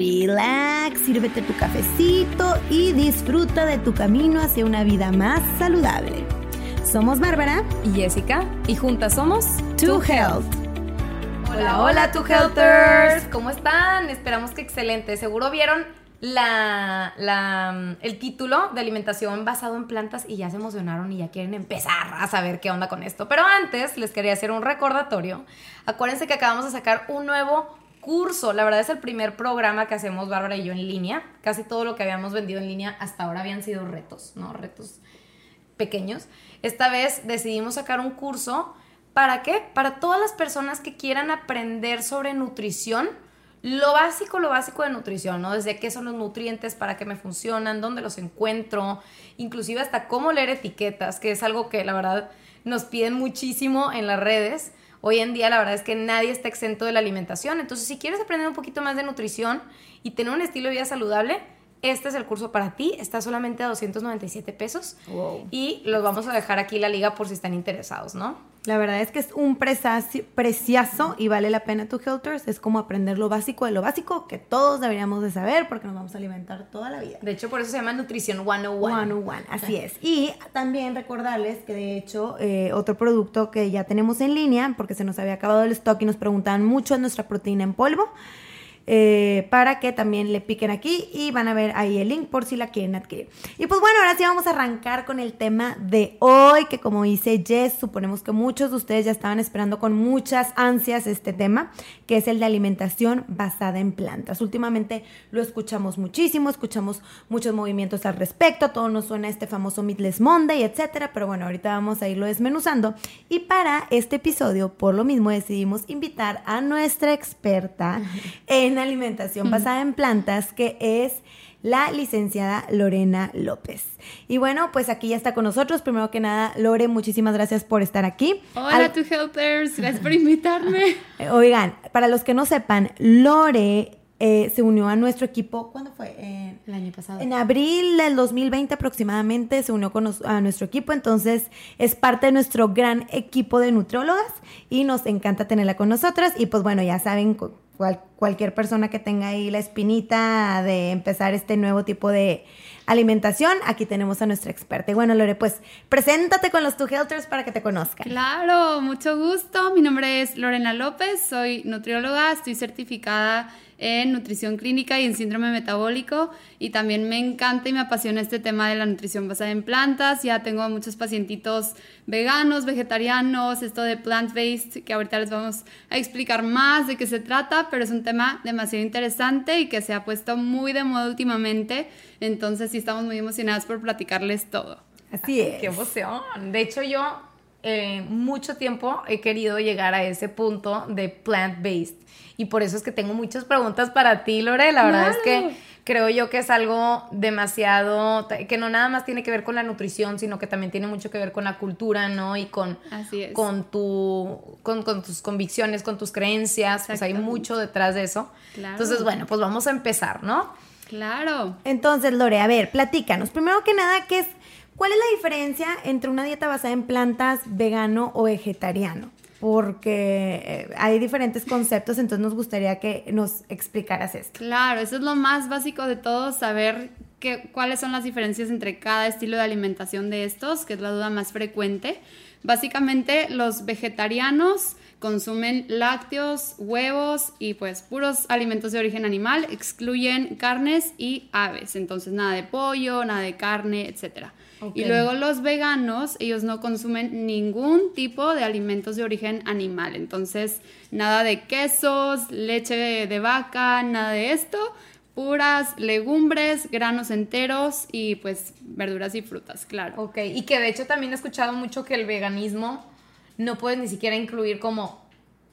relax, sírvete tu cafecito y disfruta de tu camino hacia una vida más saludable. Somos Bárbara y Jessica y juntas somos To Health. Hola, hola, To Healthers. ¿Cómo están? Esperamos que excelente. Seguro vieron la, la, el título de alimentación basado en plantas y ya se emocionaron y ya quieren empezar a saber qué onda con esto. Pero antes les quería hacer un recordatorio. Acuérdense que acabamos de sacar un nuevo curso. La verdad es el primer programa que hacemos Bárbara y yo en línea. Casi todo lo que habíamos vendido en línea hasta ahora habían sido retos, ¿no? Retos pequeños. Esta vez decidimos sacar un curso. ¿Para qué? Para todas las personas que quieran aprender sobre nutrición. Lo básico, lo básico de nutrición, ¿no? Desde qué son los nutrientes, para qué me funcionan, dónde los encuentro, inclusive hasta cómo leer etiquetas, que es algo que la verdad nos piden muchísimo en las redes. Hoy en día la verdad es que nadie está exento de la alimentación. Entonces, si quieres aprender un poquito más de nutrición y tener un estilo de vida saludable, este es el curso para ti. Está solamente a 297 pesos. Y los vamos a dejar aquí la liga por si están interesados, ¿no? La verdad es que es un preciazo y vale la pena tu Helters. Es como aprender lo básico de lo básico que todos deberíamos de saber porque nos vamos a alimentar toda la vida. De hecho, por eso se llama Nutrición 101. 101, así es. Y también recordarles que de hecho eh, otro producto que ya tenemos en línea, porque se nos había acabado el stock y nos preguntaban mucho, es nuestra proteína en polvo. Eh, para que también le piquen aquí y van a ver ahí el link por si la quieren adquirir. Y pues bueno, ahora sí vamos a arrancar con el tema de hoy, que como dice Jess, suponemos que muchos de ustedes ya estaban esperando con muchas ansias este tema, que es el de alimentación basada en plantas. Últimamente lo escuchamos muchísimo, escuchamos muchos movimientos al respecto, todo nos suena este famoso Meatless Monday, etcétera, pero bueno, ahorita vamos a irlo desmenuzando. Y para este episodio, por lo mismo, decidimos invitar a nuestra experta en alimentación basada en plantas, que es la licenciada Lorena López. Y bueno, pues aquí ya está con nosotros. Primero que nada, Lore, muchísimas gracias por estar aquí. Hola, tu helpers, gracias por invitarme. Oigan, para los que no sepan, Lore eh, se unió a nuestro equipo, ¿cuándo fue? el año pasado. En abril del 2020 aproximadamente se unió con a nuestro equipo, entonces es parte de nuestro gran equipo de nutriólogas y nos encanta tenerla con nosotras y pues bueno, ya saben cualquier persona que tenga ahí la espinita de empezar este nuevo tipo de alimentación, aquí tenemos a nuestra experta. Y bueno, Lore, pues preséntate con los Two Helters para que te conozcan. Claro, mucho gusto. Mi nombre es Lorena López, soy nutrióloga, estoy certificada en nutrición clínica y en síndrome metabólico y también me encanta y me apasiona este tema de la nutrición basada en plantas. Ya tengo muchos pacientitos veganos, vegetarianos, esto de plant-based que ahorita les vamos a explicar más de qué se trata, pero es un tema demasiado interesante y que se ha puesto muy de moda últimamente, entonces sí estamos muy emocionados por platicarles todo. Así es. Qué emoción. De hecho, yo eh, mucho tiempo he querido llegar a ese punto de plant-based. Y por eso es que tengo muchas preguntas para ti, Lore. La verdad es que creo yo que es algo demasiado, que no nada más tiene que ver con la nutrición, sino que también tiene mucho que ver con la cultura, ¿no? Y con, con, tu, con, tus convicciones, con tus creencias. Pues hay mucho detrás de eso. Entonces, bueno, pues vamos a empezar, ¿no? Claro. Entonces, Lore, a ver, platícanos. Primero que nada, ¿qué es ¿Cuál es la diferencia entre una dieta basada en plantas, vegano o vegetariano? Porque eh, hay diferentes conceptos, entonces nos gustaría que nos explicaras esto. Claro, eso es lo más básico de todo, saber cuáles son las diferencias entre cada estilo de alimentación de estos, que es la duda más frecuente. Básicamente, los vegetarianos consumen lácteos, huevos y pues puros alimentos de origen animal, excluyen carnes y aves, entonces nada de pollo, nada de carne, etcétera. Y luego los veganos, ellos no consumen ningún tipo de alimentos de origen animal. Entonces, nada de quesos, leche de, vaca, nada de esto. Puras legumbres, granos enteros y pues verduras y frutas, claro. Ok, y que de hecho también he escuchado mucho que el veganismo no puedes ni siquiera incluir como...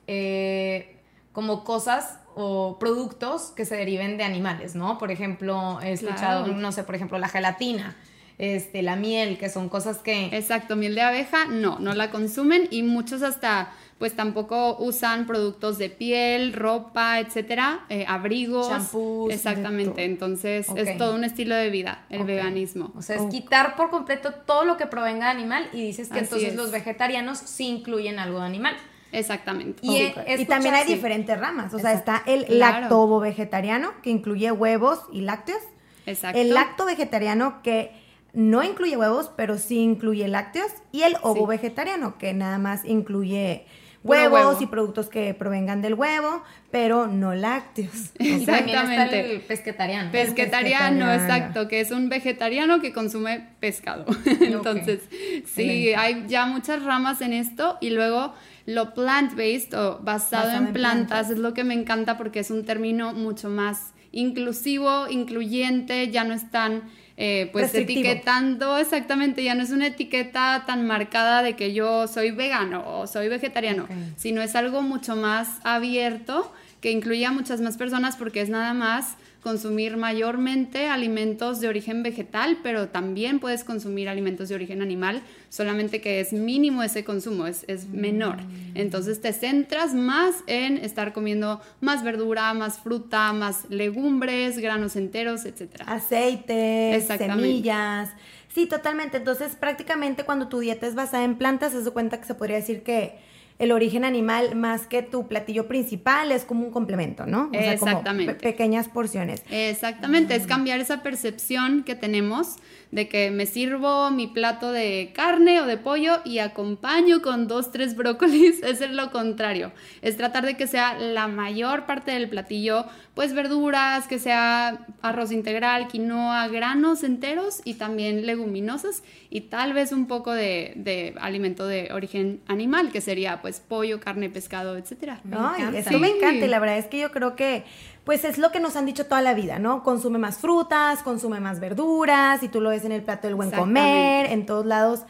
Eh, como cosas o productos que se deriven de animales, ¿no? Por ejemplo, he escuchado, Claro. no sé, por ejemplo, la gelatina, este, la miel, que son cosas que... Exacto, miel de abeja, no, no la consumen y muchos hasta pues tampoco usan productos de piel, ropa, etcétera, eh, abrigos. Champús, Exactamente, entonces es todo un estilo de vida, el veganismo. O sea, es quitar por completo todo lo que provenga de animal y dices que Así entonces es. los vegetarianos sí incluyen algo de animal. Exactamente. Y y también hay sí. diferentes ramas. O sea, está el Claro. lactovo vegetariano, que incluye huevos y lácteos. Exacto. El lacto vegetariano, que no incluye huevos, pero sí incluye lácteos. Y el ovo Sí. vegetariano, que nada más incluye huevos huevo. y productos que provengan del huevo, pero no lácteos. Y también está Exactamente. el pesquetariano. Pesquetariano, pesquetariano. exacto, que es un vegetariano que consume pescado. Entonces, sí, Excelente. hay ya muchas ramas en esto y luego lo plant-based o basado, Basado en, en plantas, plantas. es lo que me encanta porque es un término mucho más inclusivo, incluyente, ya no están eh, pues etiquetando exactamente, ya no es una etiqueta tan marcada de que yo soy vegano o soy vegetariano, sino es algo mucho más abierto que incluye a muchas más personas porque es nada más consumir mayormente alimentos de origen vegetal, pero también puedes consumir alimentos de origen animal, solamente que es mínimo ese consumo, es, es menor. Entonces te centras más en estar comiendo más verdura, más fruta, más legumbres, granos enteros, etc. Aceites, semillas. Sí, totalmente. Entonces, prácticamente cuando tu dieta es basada en plantas, se da cuenta que se podría decir que el origen animal, más que tu platillo principal, es como un complemento, ¿no? O sea, como Exactamente. pe- pequeñas porciones. Exactamente, es cambiar esa percepción que tenemos de que me sirvo mi plato de carne o de pollo y acompaño con dos, tres brócolis, es lo contrario, es tratar de que sea la mayor parte del platillo, pues verduras, que sea arroz integral, quinoa, granos enteros y también leguminosas y tal vez un poco de, de alimento de origen animal, que sería pues pollo, carne, pescado, etcétera. Me Ay, encanta. eso me encanta y la verdad es que yo creo que pues es lo que nos han dicho toda la vida, ¿no? Consume más frutas, consume más verduras, y tú lo ves en el plato del buen comer, en todos lados.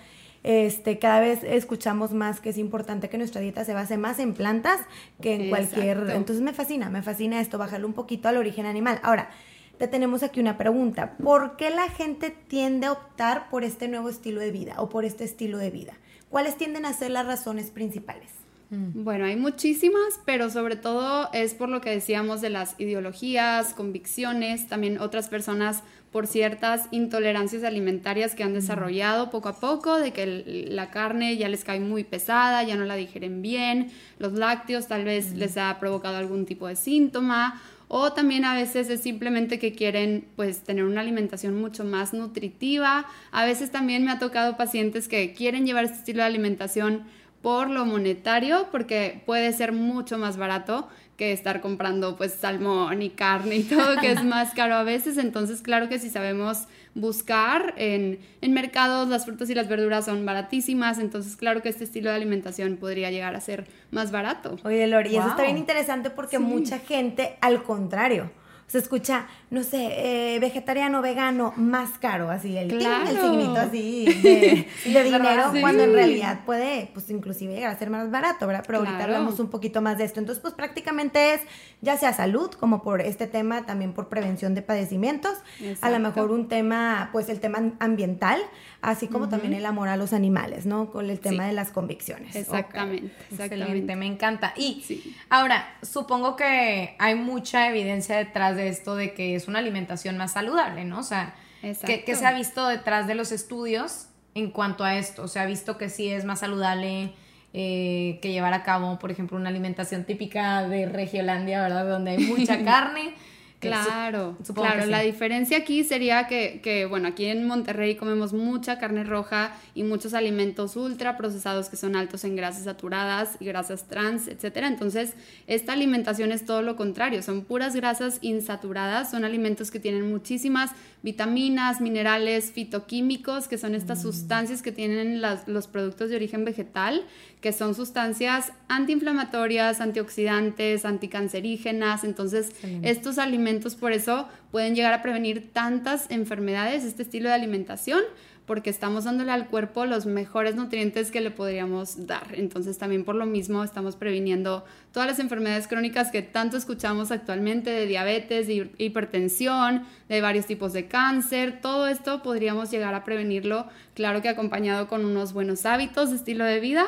Este, cada vez escuchamos más que es importante que nuestra dieta se base más en plantas que en cualquier. Entonces me fascina, me fascina esto, bajarle un poquito al origen animal. Ahora, te tenemos aquí una pregunta. ¿Por qué la gente tiende a optar por este nuevo estilo de vida o por este estilo de vida? ¿Cuáles tienden a ser las razones principales? Bueno, hay muchísimas, pero sobre todo es por lo que decíamos de las ideologías, convicciones, también otras personas por ciertas intolerancias alimentarias que han desarrollado poco a poco, de que el- la carne ya les cae muy pesada, ya no la digieren bien, los lácteos tal vez les ha provocado algún tipo de síntoma, o también a veces es simplemente que quieren pues tener una alimentación mucho más nutritiva. A veces también me ha tocado pacientes que quieren llevar este estilo de alimentación por lo monetario, porque puede ser mucho más barato que estar comprando pues salmón y carne y todo, que es más caro a veces. Entonces, claro que si sabemos buscar en, en mercados, las frutas y las verduras son baratísimas, entonces claro que este estilo de alimentación podría llegar a ser más barato. Oye, Lori, y eso está Wow. bien interesante porque mucha gente, al contrario, se escucha, no sé, eh, vegetariano, vegano, más caro, así, el, ting, el Claro. signito así de, de dinero, verdad, sí. cuando en realidad puede, pues inclusive llegar a ser más barato, ¿verdad? Pero ahorita Claro. hablamos un poquito más de esto. Entonces, pues prácticamente es, ya sea salud, como por este tema, también por prevención de padecimientos, a lo mejor un tema, pues el tema ambiental, así como también el amor a los animales, ¿no? Con el tema Sí. de las convicciones. Exactamente, Excelente, exactamente. me encanta. Y Sí. ahora, supongo que hay mucha evidencia detrás de esto de que es una alimentación más saludable, ¿no? O sea, ¿qué, se ha visto detrás de los estudios en cuanto a esto? O sea, ha visto que sí es más saludable eh, que llevar a cabo, por ejemplo, una alimentación típica de Regiolandia, ¿verdad? Donde hay mucha carne. Claro, supongo claro. La diferencia aquí sería que, que, bueno, aquí en Monterrey comemos mucha carne roja y muchos alimentos ultra procesados que son altos en grasas saturadas y grasas trans, etcétera. Entonces, esta alimentación es todo lo contrario, son puras grasas insaturadas, son alimentos que tienen muchísimas vitaminas, minerales, fitoquímicos, que son estas sustancias que tienen las- los productos de origen vegetal, que son sustancias antiinflamatorias, antioxidantes, anticancerígenas. Entonces, estos alimentos por eso pueden llegar a prevenir tantas enfermedades, este estilo de alimentación, porque estamos dándole al cuerpo los mejores nutrientes que le podríamos dar. Entonces también por lo mismo estamos previniendo todas las enfermedades crónicas que tanto escuchamos actualmente de diabetes, de hipertensión, de varios tipos de cáncer. Todo esto podríamos llegar a prevenirlo, claro que acompañado con unos buenos hábitos estilo de vida,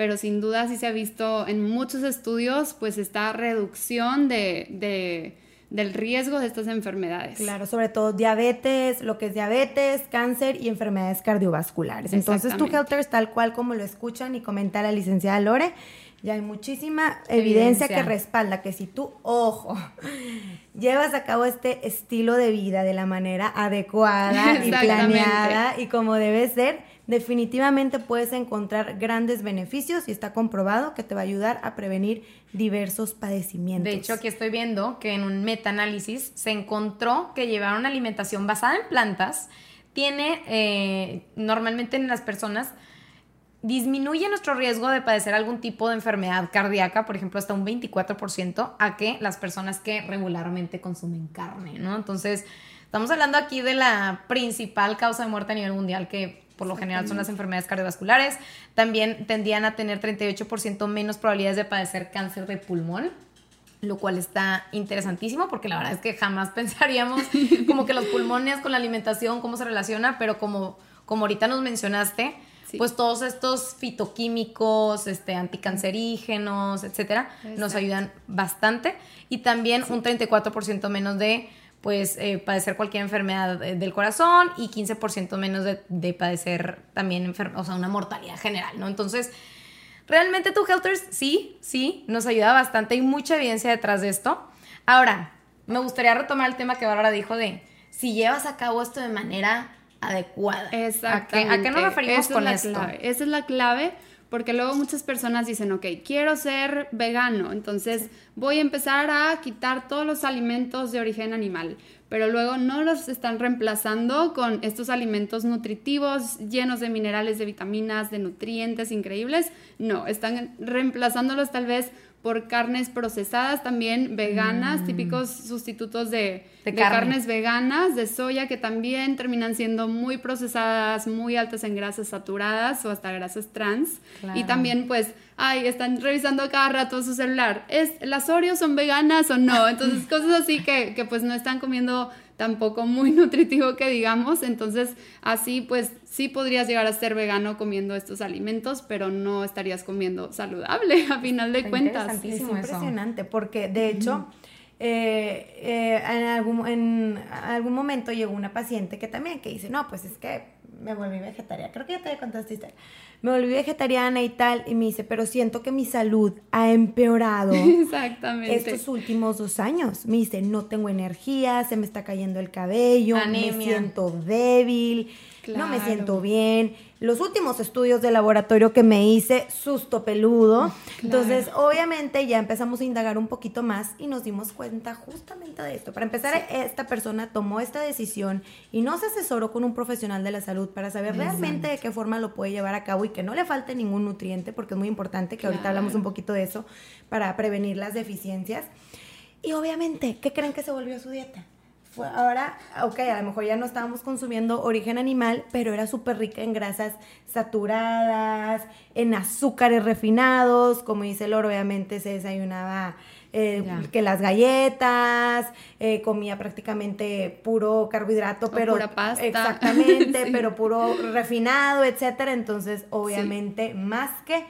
pero sin duda sí se ha visto en muchos estudios pues esta reducción de del riesgo de estas enfermedades. Claro, sobre todo diabetes, lo que es diabetes, cáncer y enfermedades cardiovasculares. Entonces, tu Helters, tal cual como lo escuchan y comenta la licenciada Lore, ya hay muchísima evidencia, que respalda que si tú, ojo, llevas a cabo este estilo de vida de la manera adecuada y planeada y como debe ser, definitivamente puedes encontrar grandes beneficios y está comprobado que te va a ayudar a prevenir diversos padecimientos. De hecho, aquí estoy viendo que en un metaanálisis se encontró que llevar una alimentación basada en plantas tiene eh, normalmente en las personas disminuye nuestro riesgo de padecer algún tipo de enfermedad cardíaca, por ejemplo, hasta un 24%, a que las personas que regularmente consumen carne, ¿no? Entonces, estamos hablando aquí de la principal causa de muerte a nivel mundial, que por lo general son las enfermedades cardiovasculares. También tendían a tener 38% menos probabilidades de padecer cáncer de pulmón lo cual está interesantísimo porque la verdad es que jamás pensaríamos como que los pulmones con la alimentación, cómo se relaciona, pero como, como ahorita nos mencionaste, pues todos estos fitoquímicos, este, anticancerígenos, etcétera, nos ayudan bastante. Y también un 34% menos de pues eh, padecer cualquier enfermedad del corazón y 15% menos de, padecer también o sea, una mortalidad general, ¿no? Entonces, realmente tu Helters sí, sí, nos ayuda bastante, hay mucha evidencia detrás de esto. Ahora, me gustaría retomar el tema que Bárbara dijo de si llevas a cabo esto de manera adecuada. Exactamente. ¿A qué, nos referimos con esto? Esa es la clave porque luego muchas personas dicen, ok, quiero ser vegano, entonces voy a empezar a quitar todos los alimentos de origen animal, pero luego no los están reemplazando con estos alimentos nutritivos llenos de minerales, de vitaminas, de nutrientes increíbles, no, están reemplazándolos tal vez por carnes procesadas también veganas, mm. típicos sustitutos de, carnes veganas, de soya, que también terminan siendo muy procesadas, muy altas en grasas saturadas o hasta grasas trans. Y también pues, ay, están revisando cada rato su celular. ¿Es, ¿Las Oreos son veganas o no? Entonces cosas así que, que pues no están comiendo tampoco muy nutritivo que digamos, entonces así pues sí podrías llegar a ser vegano comiendo estos alimentos, pero no estarías comiendo saludable a final de cuentas. Es impresionante porque de hecho... Eh, eh, en, algún, en algún momento llegó una paciente que también que dice, no, pues es que me volví vegetariana. Creo que ya te contaste esta Me volví vegetariana y tal. Y me dice, pero siento que mi salud ha empeorado. Exactamente. Estos últimos dos años. Me dice, no tengo energía, se me está cayendo el cabello, me siento débil no me siento bien. Los últimos estudios de laboratorio que me hice, susto peludo. Entonces, obviamente ya empezamos a indagar un poquito más y nos dimos cuenta justamente de esto. Para empezar, esta persona tomó esta decisión y no se asesoró con un profesional de la salud para saber realmente de qué forma lo puede llevar a cabo y que no le falte ningún nutriente, porque es muy importante que ahorita hablamos un poquito de eso para prevenir las deficiencias. Y obviamente, ¿qué creen que se volvió su dieta? ahora, ok, a lo mejor ya no estábamos consumiendo origen animal, pero era súper rica en grasas saturadas, en azúcares refinados, como dice el obviamente se desayunaba eh, que las galletas, eh, comía prácticamente puro carbohidrato, pero pura pasta. exactamente, pero puro refinado, etcétera. Entonces, obviamente, más que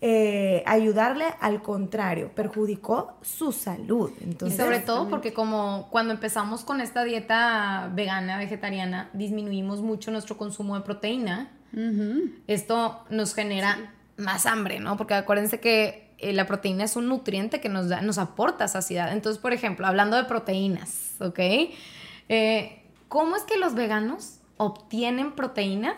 eh, ayudarle, al contrario, perjudicó su salud. Entonces, y sobre todo porque como cuando empezamos con esta dieta vegana, vegetariana, disminuimos mucho nuestro consumo de proteína. Esto nos genera más hambre, ¿no? Porque acuérdense que eh, la proteína es un nutriente que nos, da, nos aporta saciedad. Entonces, por ejemplo, hablando de proteínas, ¿ok? Eh, ¿Cómo es que los veganos obtienen proteína?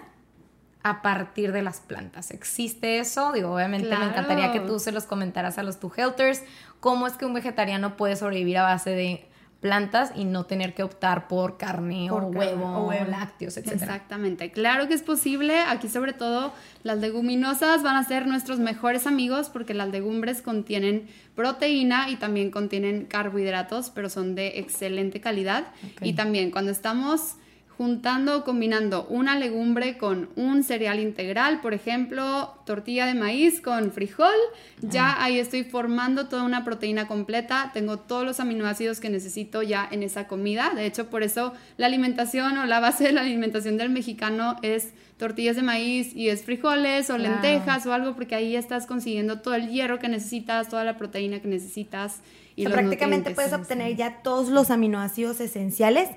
a partir de las plantas. ¿Existe eso? Digo, obviamente me encantaría que tú se los comentaras a los Two Helters. ¿Cómo es que un vegetariano puede sobrevivir a base de plantas y no tener que optar por carne o, huevo, o, lácteos, etc. Exactamente, claro que es posible. Aquí sobre todo las leguminosas van a ser nuestros mejores amigos porque las legumbres contienen proteína y también contienen carbohidratos, pero son de excelente calidad. Y también cuando estamos juntando o combinando una legumbre con un cereal integral, por ejemplo, tortilla de maíz con frijol, ya Ah. ahí estoy formando toda una proteína completa, tengo todos los aminoácidos que necesito ya en esa comida. De hecho, por eso la alimentación o la base de la alimentación del mexicano es tortillas de maíz y es frijoles o Claro. lentejas o algo, porque ahí estás consiguiendo todo el hierro que necesitas, toda la proteína que necesitas. Y O sea, prácticamente nutrientes. puedes obtener ya todos los aminoácidos esenciales,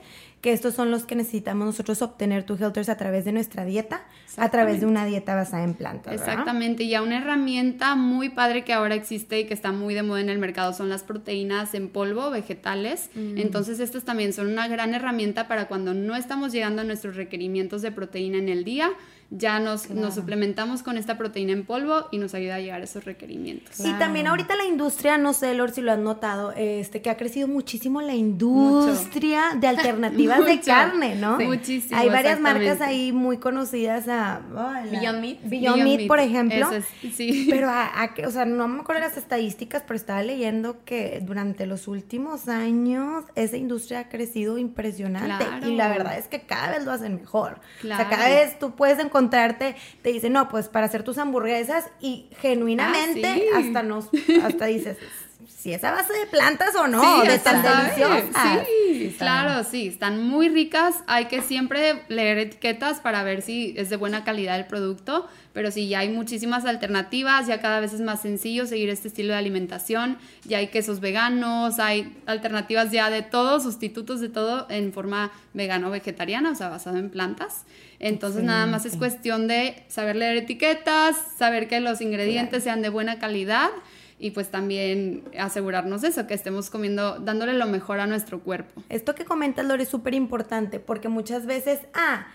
que estos son los que necesitamos nosotros obtener tu Helters a través de nuestra dieta, a través de una dieta basada en plantas. ¿verdad? Exactamente, y a una herramienta muy padre que ahora existe y que está muy de moda en el mercado son las proteínas en polvo vegetales. Mm. Entonces, estas también son una gran herramienta para cuando no estamos llegando a nuestros requerimientos de proteína en el día, ya nos, nos suplementamos con esta proteína en polvo y nos ayuda a llegar a esos requerimientos. Y también ahorita la industria, no sé, Lord, si lo has notado, este, que ha crecido muchísimo la industria de alternativas de carne, ¿no? Sí. Muchísimo, Hay varias marcas ahí muy conocidas a... la- Beyond Meat. Beyond, Meat, por ejemplo. Eso es- sí. Pero, a- a- o sea, no me acuerdo de las estadísticas, pero estaba leyendo que durante los últimos años esa industria ha crecido impresionante. Claro. Y la verdad es que cada vez lo hacen mejor. O sea, cada vez tú puedes encontrarte, te dicen, no, pues para hacer tus hamburguesas y genuinamente Ah, sí. hasta nos, hasta dices, si es a base de plantas o no, Sí, de tan deliciosas. Sí, claro, sí, están muy ricas. Hay que siempre leer etiquetas para ver si es de buena calidad el producto. Pero sí, ya hay muchísimas alternativas, ya cada vez es más sencillo seguir este estilo de alimentación. Ya hay quesos veganos, hay alternativas ya de todo, sustitutos de todo en forma vegano-vegetariana, o sea, basado en plantas. Entonces, nada más es cuestión de saber leer etiquetas, saber que los ingredientes sean de buena calidad y pues también asegurarnos de eso, que estemos comiendo, dándole lo mejor a nuestro cuerpo. Esto que comentas, Lore, es súper importante porque muchas veces, ah,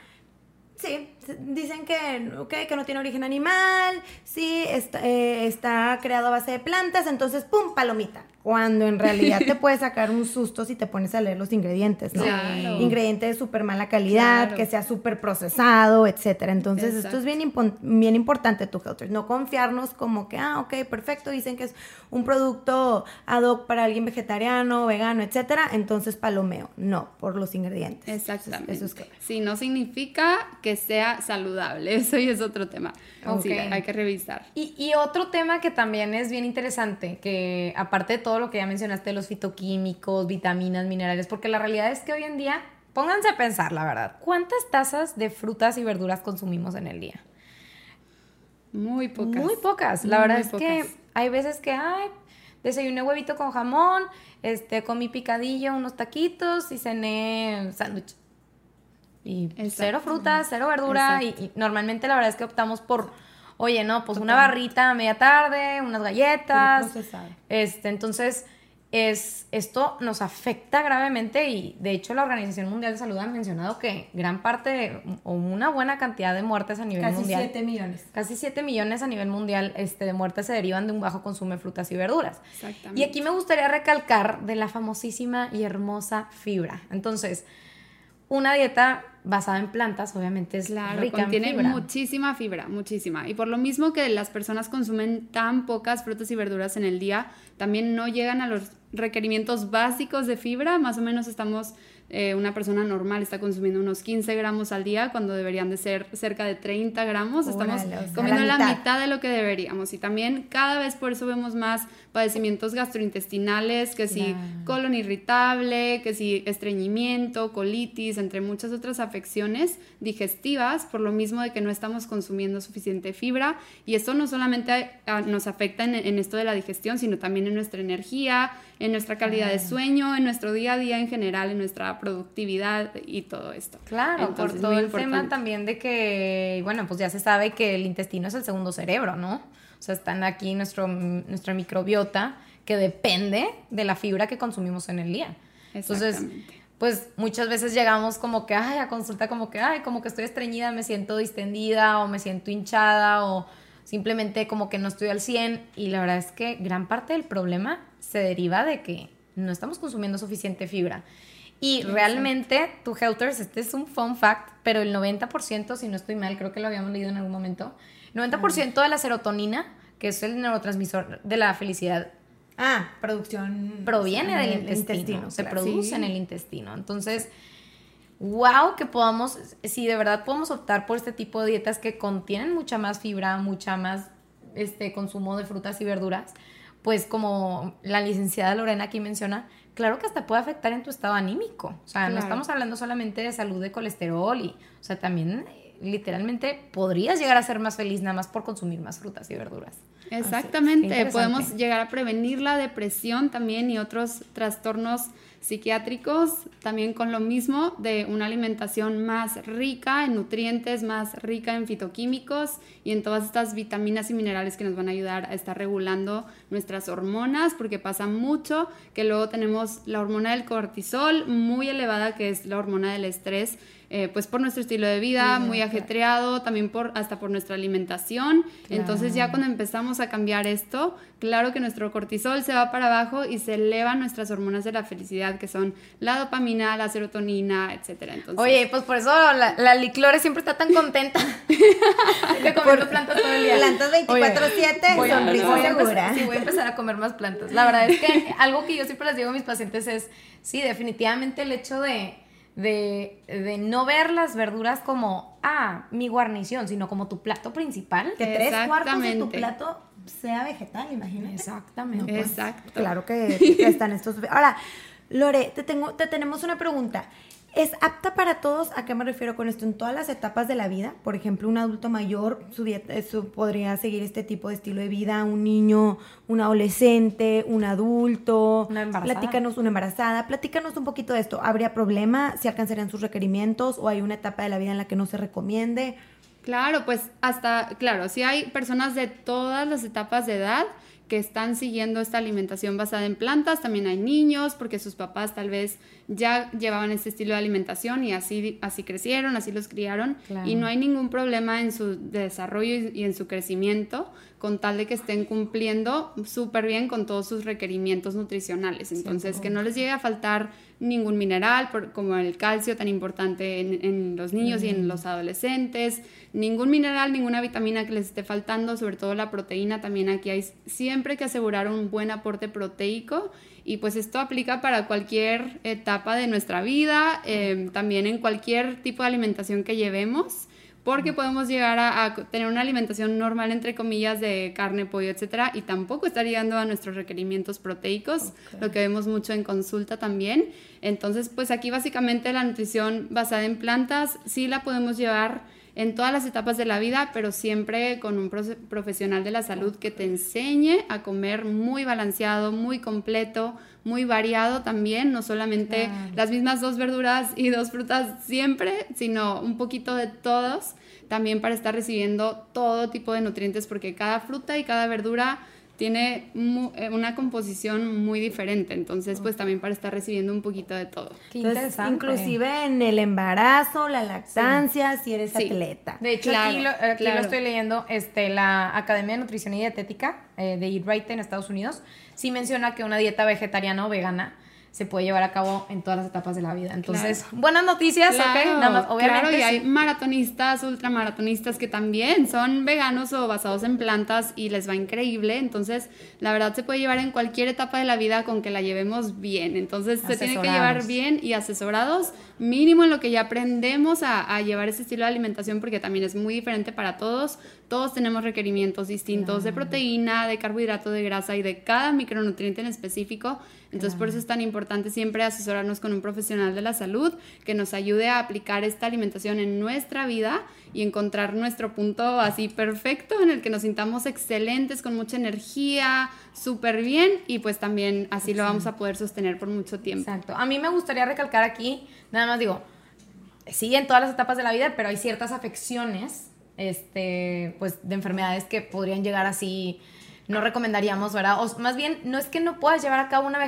sí, dicen que, que no tiene origen animal, sí, está, eh, está creado a base de plantas, entonces, ¡pum!, palomita. Cuando en realidad te puede sacar un susto si te pones a leer los ingredientes, ¿no? Claro. Ingredientes de súper mala calidad, Claro. que sea súper procesado, etcétera. Entonces, esto es bien, impon- bien importante, tu Helters. No confiarnos como que, ah, ok, perfecto, dicen que es un producto ad hoc para alguien vegetariano, vegano, etcétera, entonces palomeo. No, por los ingredientes. Exactamente. Eso es claro. Sí, no significa que sea saludable, eso ya es otro tema. Sí, Ok. hay que revisar. Y, y otro tema que también es bien interesante, que aparte de todo lo que ya mencionaste, los fitoquímicos, vitaminas, minerales, porque la realidad es que hoy en día, pónganse a pensar, la verdad, ¿cuántas tazas de frutas y verduras consumimos en el día? Muy pocas. Muy pocas. La verdad Muy es que hay veces que, ay, desayuné huevito con jamón, este, comí picadillo, unos taquitos y cené sándwich. Y Exacto. cero frutas, cero verdura. Y normalmente la verdad es que optamos por, oye, no, pues una barrita a media tarde, unas galletas. Este, entonces, es, esto nos afecta gravemente y de hecho la Organización Mundial de Salud ha mencionado que gran parte o una buena cantidad de muertes a nivel Casi mundial. 7 millones. Casi 7 millones a nivel mundial este, de muertes se derivan de un bajo consumo de frutas y verduras. Exactamente. Y aquí me gustaría recalcar de la famosísima y hermosa fibra. Entonces, una dieta basada en plantas obviamente es Claro, rica contiene en fibra. muchísima fibra, muchísima. Y por lo mismo que las personas consumen tan pocas frutas y verduras en el día, también no llegan a los requerimientos básicos de fibra. Más o menos estamos, eh, una persona normal está consumiendo unos 15 gramos al día cuando deberían de ser cerca de 30 gramos. Estamos Órale, comiendo la la mitad de lo que deberíamos. Y también cada vez por eso vemos más padecimientos gastrointestinales, que si colon irritable, que si estreñimiento, colitis, entre muchas otras afecciones digestivas, por lo mismo de que no estamos consumiendo suficiente fibra. Y esto no solamente ah, nos afecta en, en esto de la digestión, sino también en nuestra energía, en nuestra calidad de sueño, en nuestro día a día en general, en nuestra productividad y todo esto. Claro, Entonces, por todo el tema importante. también de que, bueno, pues ya se sabe que el intestino es el segundo cerebro, ¿no? Sea, están aquí nuestro, nuestra microbiota que depende de la fibra que consumimos en el día. Entonces, pues muchas veces llegamos como que, ay, a consulta como que, ay, como que estoy estreñida, me siento distendida o me siento hinchada o simplemente como que no estoy al 100 y la verdad es que gran parte del problema se deriva de que no estamos consumiendo suficiente fibra. Y realmente, tu Helters, este es un fun fact, pero el 90%, si no estoy mal, creo que lo habíamos leído en algún momento, 90% de la serotonina, que es el neurotransmisor de la felicidad, Ah, producción. proviene en del el intestino, se claro. produce Sí. en el intestino. Entonces, wow que podamos, si de verdad podemos optar por este tipo de dietas que contienen mucha más fibra, mucha más este consumo de frutas y verduras, pues como la licenciada Lorena aquí menciona, claro que hasta puede afectar en tu estado anímico. O sea, no estamos hablando solamente de salud de colesterol y, o sea, también literalmente podrías llegar a ser más feliz nada más por consumir más frutas y verduras. Exactamente, podemos llegar a prevenir la depresión también y otros trastornos psiquiátricos, también con lo mismo de una alimentación más rica en nutrientes, más rica en fitoquímicos y en todas estas vitaminas y minerales que nos van a ayudar a estar regulando nuestras hormonas, porque pasa mucho que luego tenemos la hormona del cortisol muy elevada, que es la hormona del estrés, eh, pues por nuestro estilo de vida muy ajetreado, también por hasta por nuestra alimentación. Entonces ya cuando empezamos a cambiar esto, claro que nuestro cortisol se va para abajo y se elevan nuestras hormonas de la felicidad, que son la dopamina, la serotonina, etcétera. Entonces, Oye, pues por eso la, la liclore siempre está tan contenta de comer plantas todo el día. Plantas 24/7, sonrisa segura. sí, voy a empezar a comer más plantas. La verdad es que algo que yo siempre les digo a mis pacientes es, sí, definitivamente el hecho de de, no ver las verduras como, ah, mi guarnición, sino como tu plato principal. Que tres cuartos de tu plato sea vegetal, imagínate. Exactamente. Pues, Exacto. Claro que, que, están estos... Ahora, Lore, te, tengo, te tenemos una pregunta. ¿Es apta para todos? ¿A qué me refiero con esto? En todas las etapas de la vida. Por ejemplo, un adulto mayor su dieta, podría seguir este tipo de estilo de vida. Un niño, un adolescente, un adulto. Una embarazada. Platícanos, una embarazada. Platícanos un poquito de esto. ¿Habría problema si alcanzarían sus requerimientos o hay una etapa de la vida en la que no se recomiende? Claro, pues hasta, claro, si hay personas de todas las etapas de edad que están siguiendo esta alimentación basada en plantas, también hay niños, porque sus papás tal vez ya llevaban este estilo de alimentación y así, así crecieron, así los criaron, y no hay ningún problema en su desarrollo y en su crecimiento, con tal de que estén cumpliendo súper bien con todos sus requerimientos nutricionales. Entonces, que no les llegue a faltar ningún mineral, como el calcio tan importante en, los niños y en los adolescentes, ningún mineral, ninguna vitamina que les esté faltando, sobre todo la proteína, también aquí hay. Siempre que asegurar un buen aporte proteico y pues esto aplica para cualquier etapa de nuestra vida, eh, también en cualquier tipo de alimentación que llevemos porque podemos llegar a, tener una alimentación normal, entre comillas, de carne, pollo, etcétera, y tampoco estar llegando a nuestros requerimientos proteicos, lo que vemos mucho en consulta también. Entonces, pues aquí básicamente la nutrición basada en plantas sí la podemos llevar en todas las etapas de la vida, pero siempre con un profesional de la salud que te enseñe a comer muy balanceado, muy completo, muy variado también, no solamente las mismas dos verduras y dos frutas siempre, sino un poquito de todos, también para estar recibiendo todo tipo de nutrientes, porque cada fruta y cada verdura tiene eh, una composición muy diferente, entonces pues también para estar recibiendo un poquito de todo. Qué interesante. Inclusive en el embarazo, la lactancia, si eres atleta. De hecho, aquí, lo, estoy leyendo, este, la Academia de Nutrición y Dietética eh, de Eat Right en Estados Unidos, sí menciona que una dieta vegetariana o vegana se puede llevar a cabo en todas las etapas de la vida. Entonces, buenas noticias, claro, Nada más, obviamente. Claro, y hay maratonistas, ultramaratonistas que también son veganos o basados en plantas y les va increíble. Entonces, la verdad se puede llevar en cualquier etapa de la vida con que la llevemos bien. Entonces, se tiene que llevar bien y asesorados, mínimo en lo que ya aprendemos a, a llevar ese estilo de alimentación, porque también es muy diferente para todos. Todos tenemos requerimientos distintos de proteína, de carbohidrato, de grasa y de cada micronutriente en específico. Entonces, por eso es tan importante siempre asesorarnos con un profesional de la salud que nos ayude a aplicar esta alimentación en nuestra vida y encontrar nuestro punto así perfecto en el que nos sintamos excelentes, con mucha energía, súper bien y pues también así lo vamos a poder sostener por mucho tiempo. Exacto. A mí me gustaría recalcar aquí, nada más digo, sí en todas las etapas de la vida, pero hay ciertas afecciones, este, pues de enfermedades que podrían llegar así no recomendaríamos, ¿verdad? O más bien, no es que no puedas llevar a cabo una,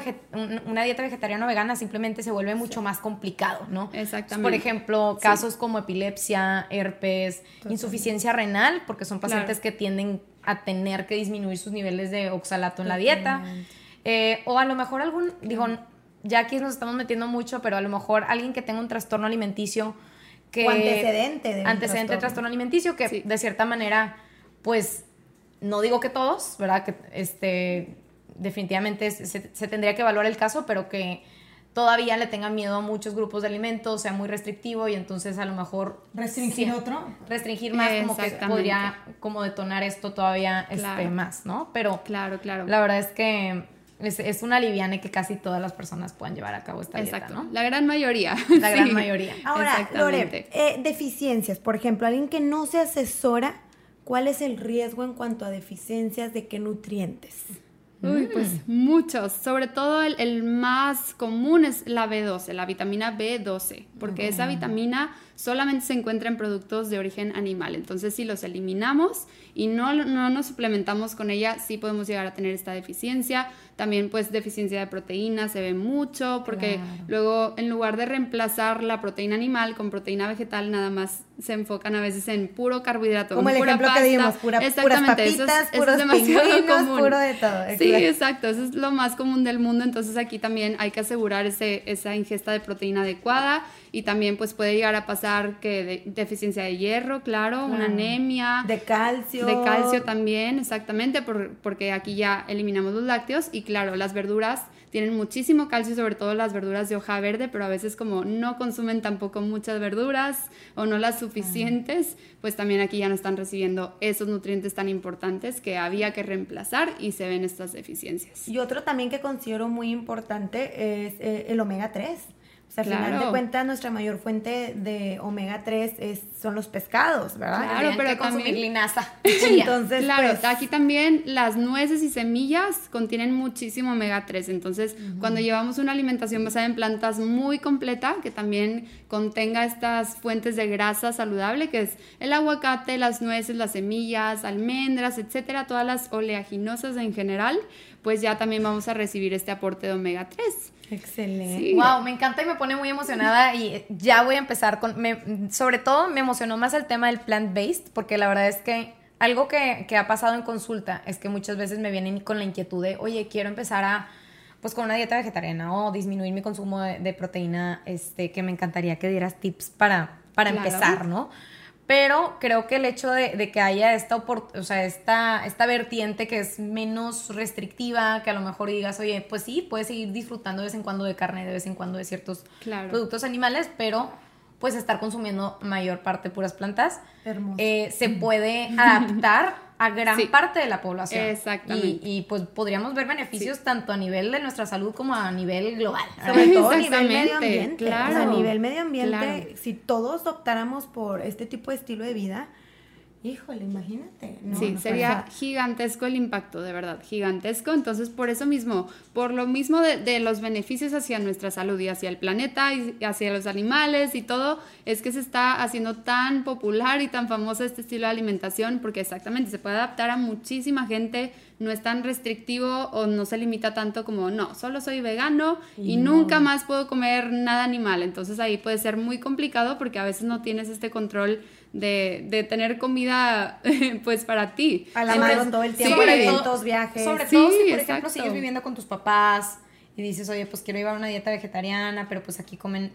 una dieta vegetariana o vegana, simplemente se vuelve mucho más complicado, ¿no? Exactamente. Por ejemplo, casos como epilepsia, herpes, insuficiencia renal, porque son pacientes que tienden a tener que disminuir sus niveles de oxalato en la dieta. Eh, o a lo mejor algún, digo, ya aquí nos estamos metiendo mucho, pero a lo mejor alguien que tenga un trastorno alimenticio que... O antecedente de Antecedente de trastorno alimenticio que de cierta manera, pues no digo que todos, ¿verdad? Que este, definitivamente se, tendría que evaluar el caso, pero que todavía le tenga miedo a muchos grupos de alimentos, sea muy restrictivo y entonces a lo mejor... ¿Restringir sí, otro? Restringir más como que podría como detonar esto todavía este, más, ¿no? Pero Claro, claro. la verdad es que es, es una liviane que casi todas las personas pueden llevar a cabo esta Exacto. dieta, ¿no? La gran mayoría. La gran mayoría. Ahora, Lore, Exactamente. eh, deficiencias. Por ejemplo, alguien que no se asesora, ¿cuál es el riesgo en cuanto a deficiencias de qué nutrientes? Uy, pues muchos. Sobre todo el, el más común es la B12, la vitamina B12, porque esa vitamina solamente se encuentra en productos de origen animal. Entonces, si los eliminamos y no, no nos suplementamos con ella, sí podemos llegar a tener esta deficiencia. También, pues, deficiencia de proteína se ve mucho, porque Claro. luego, en lugar de reemplazar la proteína animal con proteína vegetal, nada más se enfocan a veces en puro carbohidrato. Como en el pura ejemplo que pasta. dimos, pura- puras Exactamente, eso es- papitas, eso es puros demasiado común. puro de todo, Sí, exacto, eso es lo más común del mundo, entonces aquí también hay que asegurar ese, esa ingesta de proteína adecuada y también pues puede llegar a pasar que de- deficiencia de hierro, claro, una anemia, De calcio. de calcio también, exactamente, por- porque aquí ya eliminamos los lácteos y claro, las verduras tienen muchísimo calcio, sobre todo las verduras de hoja verde, pero a veces como no consumen tampoco muchas verduras o no las suficientes, pues también aquí ya no están recibiendo esos nutrientes tan importantes que había que reemplazar y se ven estas deficiencias. Y otro también que considero muy importante es eh, el omega 3. O sea, al final de cuentas, nuestra mayor fuente de omega 3 es, son los pescados, ¿verdad? Claro, pero que consumir también- linaza. Entonces, Claro, pues, aquí también las nueces y semillas contienen muchísimo omega 3. Entonces, cuando llevamos una alimentación basada en plantas muy completa, que también contenga estas fuentes de grasa saludable, que es el aguacate, las nueces, las semillas, almendras, etcétera, todas las oleaginosas en general, pues ya también vamos a recibir este aporte de omega 3. Excelente. Sí. Wow, me encanta y me pone muy emocionada y ya voy a empezar con, me- sobre todo me emocionó más el tema del plant-based porque la verdad es que algo que, que ha pasado en consulta es que muchas veces me vienen con la inquietud de, oye, quiero empezar a, pues con una dieta vegetariana o disminuir mi consumo de, de proteína, este, que me encantaría que dieras tips para, para Claro. empezar, ¿no? Pero creo que el hecho de, de que haya esta, o sea, esta, esta vertiente que es menos restrictiva, que a lo mejor digas, oye, pues sí, puedes seguir disfrutando de vez en cuando de carne, de vez en cuando de ciertos Claro. productos animales, pero pues estar consumiendo mayor parte puras plantas, eh, se puede adaptar a gran Sí. parte de la población. Exactamente. Y, y, pues podríamos ver beneficios tanto a nivel de nuestra salud como a nivel global. Sobre todo a nivel medio ambiente. O sea, a claro, nivel medio ambiente, claro. si todos optáramos por este tipo de estilo de vida, híjole, imagínate. ¿no? Sí, sería gigantesco el impacto, de verdad, gigantesco. Entonces, por eso mismo, por lo mismo de, de los beneficios hacia nuestra salud y hacia el planeta y hacia los animales y todo, es que se está haciendo tan popular y tan famoso este estilo de alimentación porque exactamente se puede adaptar a muchísima gente, no es tan restrictivo o no se limita tanto como, no, solo soy vegano y, nunca más puedo comer nada animal. Entonces ahí puede ser muy complicado porque a veces no tienes este control de, de tener comida pues para ti. a la Sobre- mano todo el tiempo, sí, eventos, viajes. Sobre Sí, todo si, por ejemplo, sigues viviendo con tus papás y dices, oye, pues quiero llevar una dieta vegetariana, pero pues aquí comen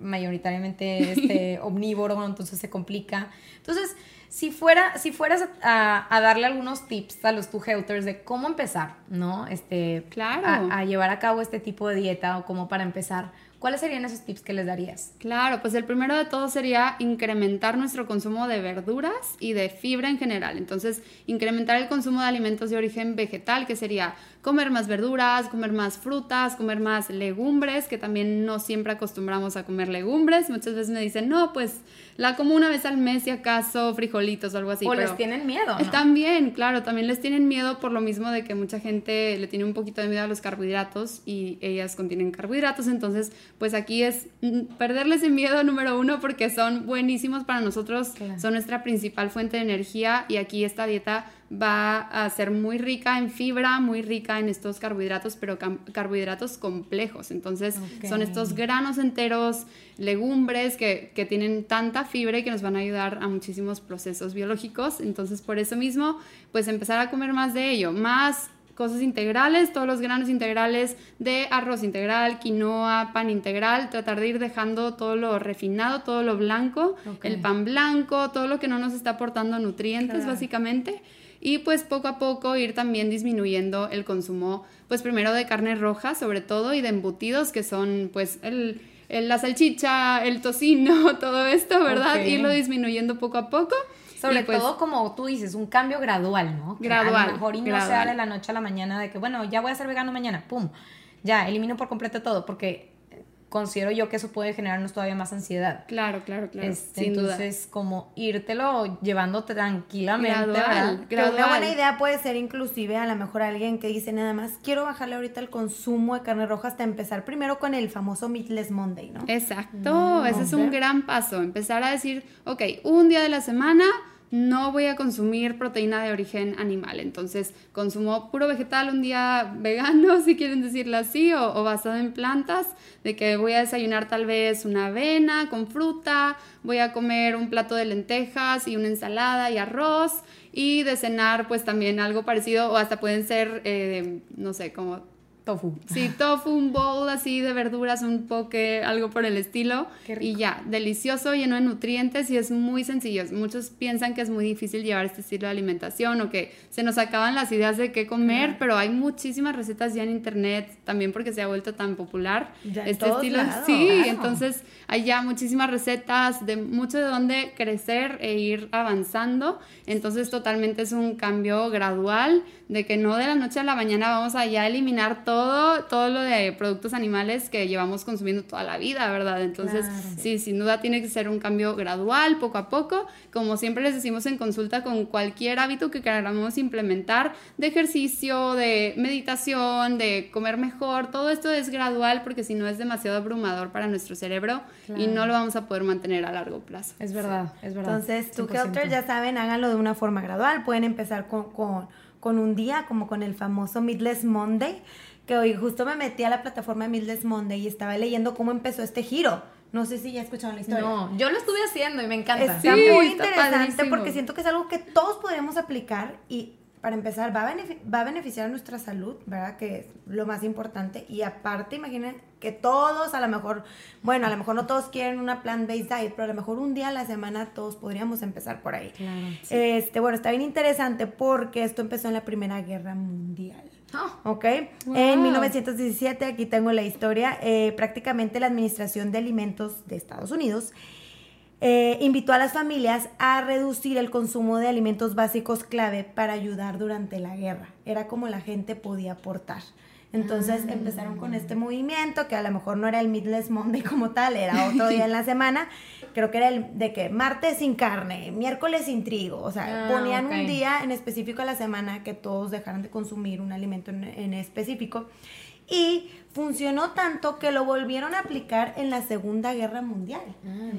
mayoritariamente este omnívoro, entonces se complica. Entonces, si, fuera, si fueras a, a darle algunos tips a los two healthers de cómo empezar, ¿no? Este, Claro. A, a llevar a cabo este tipo de dieta o cómo para empezar, ¿cuáles serían esos tips que les darías? Claro, pues el primero de todo sería incrementar nuestro consumo de verduras y de fibra en general. Entonces, incrementar el consumo de alimentos de origen vegetal, que sería comer más verduras, comer más frutas, comer más legumbres, que también no siempre acostumbramos a comer legumbres. Muchas veces me dicen, no, pues la como una vez al mes si acaso frijolitos o algo así. o pero- les tienen miedo, ¿no? También, claro, también les tienen miedo por lo mismo de que mucha gente le tiene un poquito de miedo a los carbohidratos y ellas contienen carbohidratos, entonces pues aquí es mm, perderles el miedo número uno porque son buenísimos para nosotros, Claro. son nuestra principal fuente de energía y aquí esta dieta va a ser muy rica en fibra, muy rica en estos carbohidratos, pero carbohidratos complejos. Entonces son estos granos enteros, legumbres que, que tienen tanta fibra y que nos van a ayudar a muchísimos procesos biológicos. Entonces por eso mismo, pues empezar a comer más de ello, más cosas integrales, todos los granos integrales de arroz integral, quinoa, pan integral, tratar de ir dejando todo lo refinado, todo lo blanco, el pan blanco, todo lo que no nos está aportando nutrientes Claro. básicamente. y pues poco a poco ir también disminuyendo el consumo, pues primero de carne roja sobre todo y de embutidos que son pues el, la salchicha, el tocino, todo esto, ¿verdad? Irlo disminuyendo poco a poco. Sobre pues todo, como tú dices, un cambio gradual, ¿no? gradual. a lo mejor y no sea de la noche a la mañana de que, bueno, ya voy a ser vegano mañana, pum, ya, elimino por completo todo, porque considero yo que eso puede generarnos todavía más ansiedad. Claro, claro, claro. Este, entonces, como írtelo llevando tranquilamente. Gradual, gradual. Una buena idea puede ser inclusive a lo mejor alguien que dice nada más, quiero bajarle ahorita el consumo de carne roja hasta empezar primero con el famoso Meatless Monday, ¿no? Exacto, ese es un gran paso, empezar a decir, ok, un día de la semana no voy a consumir proteína de origen animal. Entonces, consumo puro vegetal un día vegano, si quieren decirlo así, o, basado en plantas, de que voy a desayunar tal vez una avena con fruta, voy a comer un plato de lentejas y una ensalada y arroz, y de cenar pues también algo parecido, o hasta pueden ser, eh, no sé, como Tofu. Sí, tofu, un bowl así de verduras, un poke, algo por el estilo. Y ya, delicioso, lleno de nutrientes y es muy sencillo. Muchos piensan que es muy difícil llevar este estilo de alimentación o que se nos acaban las ideas de qué comer, pero hay muchísimas recetas ya en internet, también porque se ha vuelto tan popular este estilo. sí, entonces hay ya muchísimas recetas de mucho de dónde crecer e ir avanzando. Entonces totalmente es un cambio gradual de que no de la noche a la mañana vamos a ya eliminar todo, todo lo de productos animales que llevamos consumiendo toda la vida, ¿verdad? Entonces, sí, sin duda tiene que ser un cambio gradual, poco a poco, como siempre les decimos en consulta con cualquier hábito que queramos implementar, de ejercicio, de meditación, de comer mejor, todo esto es gradual porque si no es demasiado abrumador para nuestro cerebro y no lo vamos a poder mantener a largo plazo. Es verdad, es verdad. Entonces, tu Helter, ya saben, háganlo de una forma gradual, pueden empezar con, con con un día, como con el famoso Midless Monday, que hoy justo me metí a la plataforma de Midless Monday y estaba leyendo cómo empezó este giro. No sé si ya escucharon la historia. No, yo lo estuve haciendo y me encanta. Está muy interesante porque siento que es algo que todos podríamos aplicar y para empezar, va a, va a beneficiar a nuestra salud, ¿verdad? Que es lo más importante. Y aparte, imaginen que todos, a lo mejor, bueno, a lo mejor no todos quieren una plant-based diet, pero a lo mejor un día a la semana todos podríamos empezar por ahí. Claro, Este, bueno, está bien interesante porque esto empezó en la Primera Guerra Mundial. Oh, ¿Ok? En 1917, aquí tengo la historia, eh, prácticamente la Administración de Alimentos de Estados Unidos eh, invitó a las familias a reducir el consumo de alimentos básicos clave para ayudar durante la guerra. Era como la gente podía aportar. Entonces ah. empezaron con este movimiento, que a lo mejor no era el Midless Monday como tal, era otro día en la semana. Creo que era el de que martes sin carne, miércoles sin trigo. O sea, ah, ponían un día en específico a la semana que todos dejaran de consumir un alimento en, en específico. Y funcionó tanto que lo volvieron a aplicar en la Segunda Guerra Mundial.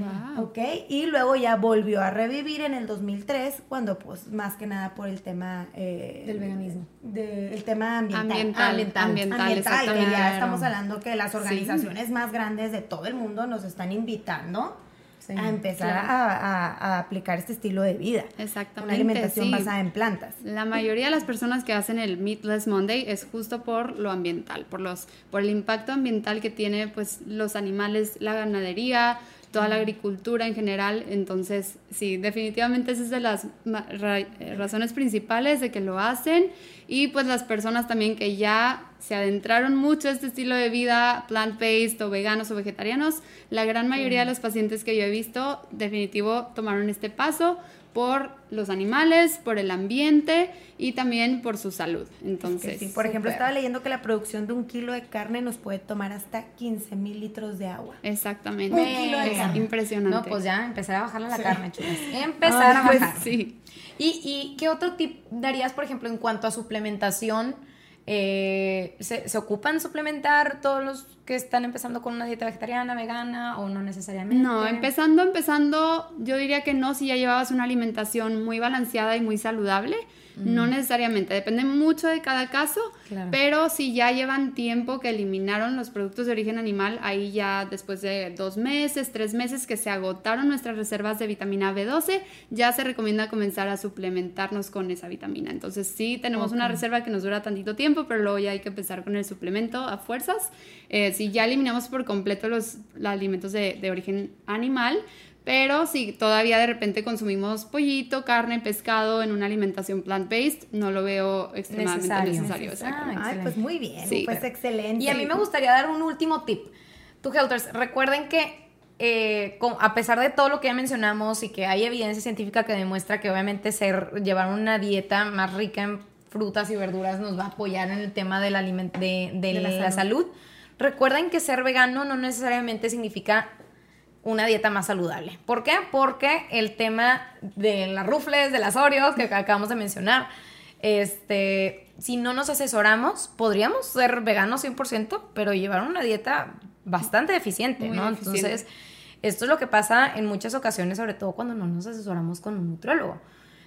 Ah, ¿Ok? Y luego ya volvió a revivir en el 2003, cuando pues más que nada por el tema... Eh, Del veganismo. el tema ambiental. Ambiental, ambiental, ambiental, ya estamos hablando que las organizaciones más grandes de todo el mundo nos están invitando a empezar a, aplicar este estilo de vida. Exactamente. Una alimentación basada en plantas. La mayoría de las personas que hacen el Meatless Monday es justo por lo ambiental, por, los, por el impacto ambiental que tiene pues, los animales, la ganadería, toda la agricultura en general. Entonces, sí, definitivamente esa es de las razones principales de que lo hacen. Y pues las personas también que ya se adentraron mucho a este estilo de vida plant-based o veganos o vegetarianos, la gran mayoría de los pacientes que yo he visto definitivo tomaron este paso por los animales, por el ambiente y también por su salud. Entonces, sí. por ejemplo, estaba leyendo que la producción de un kilo de carne nos puede tomar hasta 15 mil litros de agua. Exactamente. Un kilo de carne. Impresionante. No, pues ya empezar a bajarle la carne, chulas. Empezar a pues bajar. sí. ¿Y, ¿Y qué otro tip darías, por ejemplo, en cuanto a suplementación? Eh, ¿se, ¿se, ocupan suplementar todos los que están empezando con una dieta vegetariana, vegana o no necesariamente? No, empezando, empezando, yo diría que no si ya llevabas una alimentación muy balanceada y muy saludable. No necesariamente, depende mucho de cada caso, pero si ya llevan tiempo que eliminaron los productos de origen animal, ahí ya después de dos meses, tres meses que se agotaron nuestras reservas de vitamina B12, ya se recomienda comenzar a suplementarnos con esa vitamina. Entonces sí tenemos una reserva que nos dura tantito tiempo, pero luego ya hay que empezar con el suplemento a fuerzas. Eh, si ya eliminamos por completo los, alimentos de, de origen animal, Pero si todavía de repente consumimos pollito, carne, pescado en una alimentación plant-based, no lo veo extremadamente necesario. Ay, pues muy bien, pues excelente. Y a mí me gustaría dar un último tip. Tú, Helters, recuerden que eh, a pesar de todo lo que ya mencionamos y que hay evidencia científica que demuestra que obviamente ser, llevar una dieta más rica en frutas y verduras nos va a apoyar en el tema de la, de, la, salud. Recuerden que ser vegano no necesariamente significa una dieta más saludable. ¿Por qué? Porque el tema de las rufles, de las Oreos que acabamos de mencionar, este, si no nos asesoramos, podríamos ser veganos 100%, pero llevar una dieta bastante eficiente, ¿no? Entonces, esto es lo que pasa en muchas ocasiones, sobre todo cuando no nos asesoramos con un nutriólogo.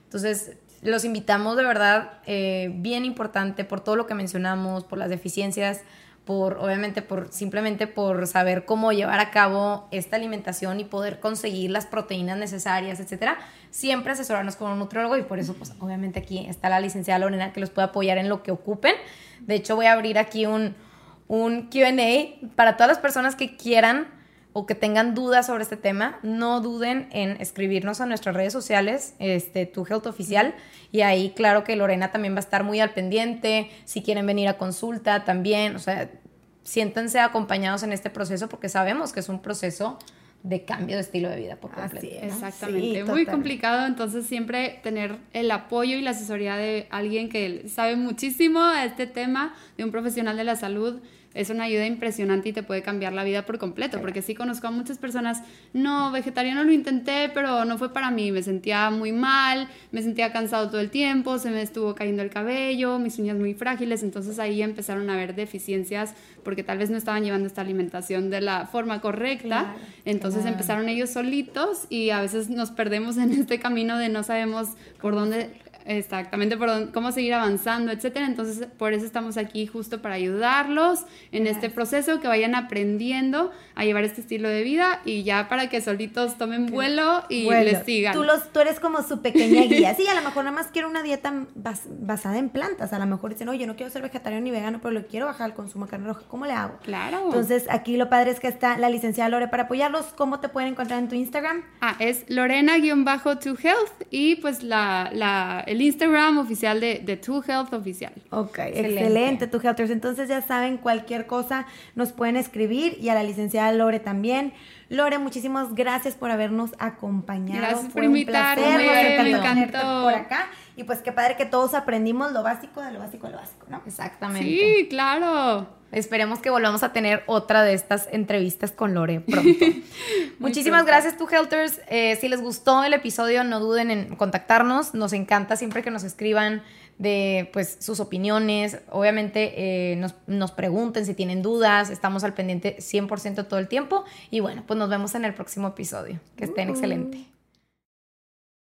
Entonces, los invitamos de verdad, eh, bien importante, por todo lo que mencionamos, por las deficiencias, por obviamente por simplemente por saber cómo llevar a cabo esta alimentación y poder conseguir las proteínas necesarias, etcétera, siempre asesorarnos con un nutriólogo y por eso pues obviamente aquí está la licenciada Lorena que los puede apoyar en lo que ocupen. De hecho, voy a abrir aquí un un Q&A para todas las personas que quieran o que tengan dudas sobre este tema, no duden en escribirnos a nuestras redes sociales, este, Tu Health Oficial, y ahí claro que Lorena también va a estar muy al pendiente, si quieren venir a consulta también, o sea, siéntense acompañados en este proceso porque sabemos que es un proceso de cambio de estilo de vida por completo. Exactamente, muy complicado, entonces siempre tener el apoyo y la asesoría de alguien que sabe muchísimo a este tema, de un profesional de la salud, es una ayuda impresionante y te puede cambiar la vida por completo, porque sí conozco a muchas personas, no, vegetariano lo intenté, pero no fue para mí, me sentía muy mal, me sentía cansado todo el tiempo, se me estuvo cayendo el cabello, mis uñas muy frágiles, entonces ahí empezaron a haber deficiencias porque tal vez no estaban llevando esta alimentación de la forma correcta, entonces empezaron ellos solitos y a veces nos perdemos en este camino de no sabemos por dónde exactamente por cómo seguir avanzando, etcétera. Entonces, por eso estamos aquí justo para ayudarlos en este proceso, que vayan aprendiendo a llevar este estilo de vida y ya para que solitos tomen vuelo y les sigan. Tú, los, tú eres como su pequeña guía. Sí, a lo mejor nada más quiero una dieta basada en plantas. A lo mejor dicen, oye, no quiero ser vegetariano ni vegano, pero lo quiero bajar el consumo de carne roja. ¿Cómo le hago? Claro. Entonces, aquí lo padre es que está la licenciada Lore para apoyarlos. ¿Cómo te pueden encontrar en tu Instagram? Ah, es Lorena-to-health y pues la, la el Instagram oficial de, de Two Health Oficial. Ok, excelente, Two Healthers. Entonces ya saben, cualquier cosa nos pueden escribir y a la licenciada Lore también. Lore, muchísimas gracias por habernos acompañado. Gracias por invitarme, me encantó. por acá. Y pues qué padre que todos aprendimos lo básico de lo básico de lo básico, ¿no? Exactamente. Sí, claro. Esperemos que volvamos a tener otra de estas entrevistas con Lore pronto. Muchísimas gracias, tu Helters. Eh, si les gustó el episodio, no duden en contactarnos. Nos encanta siempre que nos escriban de pues sus opiniones. Obviamente eh, nos, nos, pregunten si tienen dudas. Estamos al pendiente 100% todo el tiempo. Y bueno, pues nos vemos en el próximo episodio. Que estén uh. excelente.